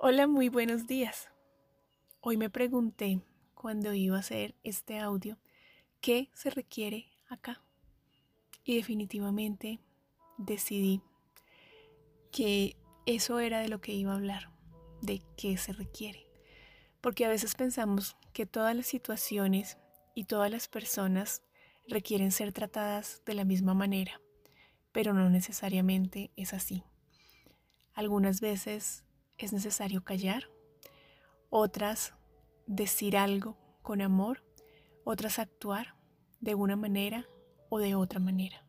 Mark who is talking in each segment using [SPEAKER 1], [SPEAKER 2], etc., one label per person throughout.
[SPEAKER 1] Hola, muy buenos días. Hoy me pregunté cuando iba a hacer este audio qué se requiere acá. Y definitivamente decidí que eso era de lo que iba a hablar, de qué se requiere. Porque a veces pensamos que todas las situaciones y todas las personas requieren ser tratadas de la misma manera, pero no necesariamente es así. Algunas veces es necesario callar, otras decir algo con amor, otras actuar de una manera o de otra manera.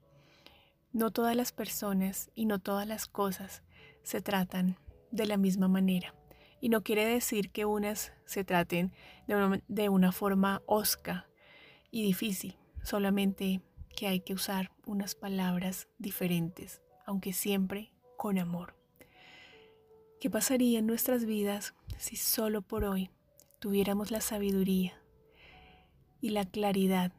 [SPEAKER 1] No todas las personas y no todas las cosas se tratan de la misma manera. Y no quiere decir que unas se traten de una, forma osca y difícil, solamente que hay que usar unas palabras diferentes, aunque siempre con amor. ¿Qué pasaría en nuestras vidas si solo por hoy tuviéramos la sabiduría y la claridad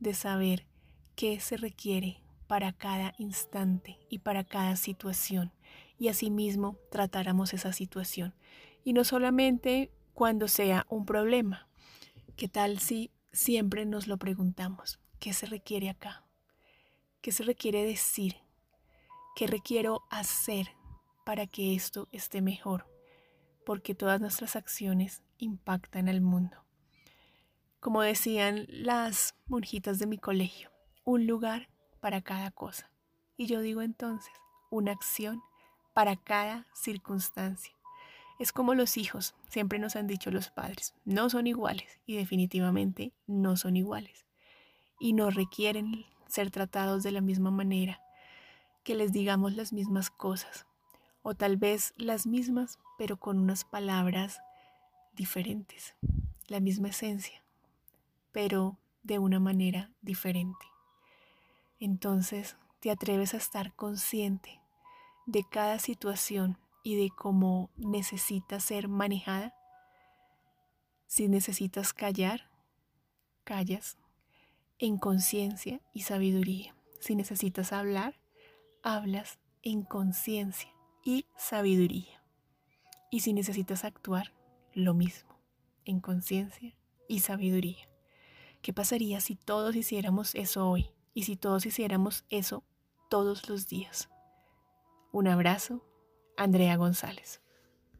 [SPEAKER 1] de saber qué se requiere para cada instante y para cada situación y asimismo tratáramos esa situación y no solamente cuando sea un problema. ¿Qué tal si siempre nos lo preguntamos? ¿Qué se requiere acá? ¿Qué se requiere decir? ¿Qué requiero hacer para que esto esté mejor, porque todas nuestras acciones impactan al mundo. Como decían las monjitas de mi colegio, un lugar para cada cosa. Y yo digo entonces, una acción para cada circunstancia. Es como los hijos, siempre nos han dicho los padres, no son iguales y definitivamente no son iguales. Y no requieren ser tratados de la misma manera, que les digamos las mismas cosas, o tal vez las mismas, pero con unas palabras diferentes, la misma esencia, pero de una manera diferente. Entonces te atreves a estar consciente de cada situación y de cómo necesita ser manejada. Si necesitas callar, callas en conciencia y sabiduría. Si necesitas hablar, hablas en conciencia y sabiduría. Y si necesitas actuar, lo mismo, en conciencia y sabiduría. ¿Qué pasaría si todos hiciéramos eso hoy y si todos hiciéramos eso todos los días? Un abrazo, Andrea González.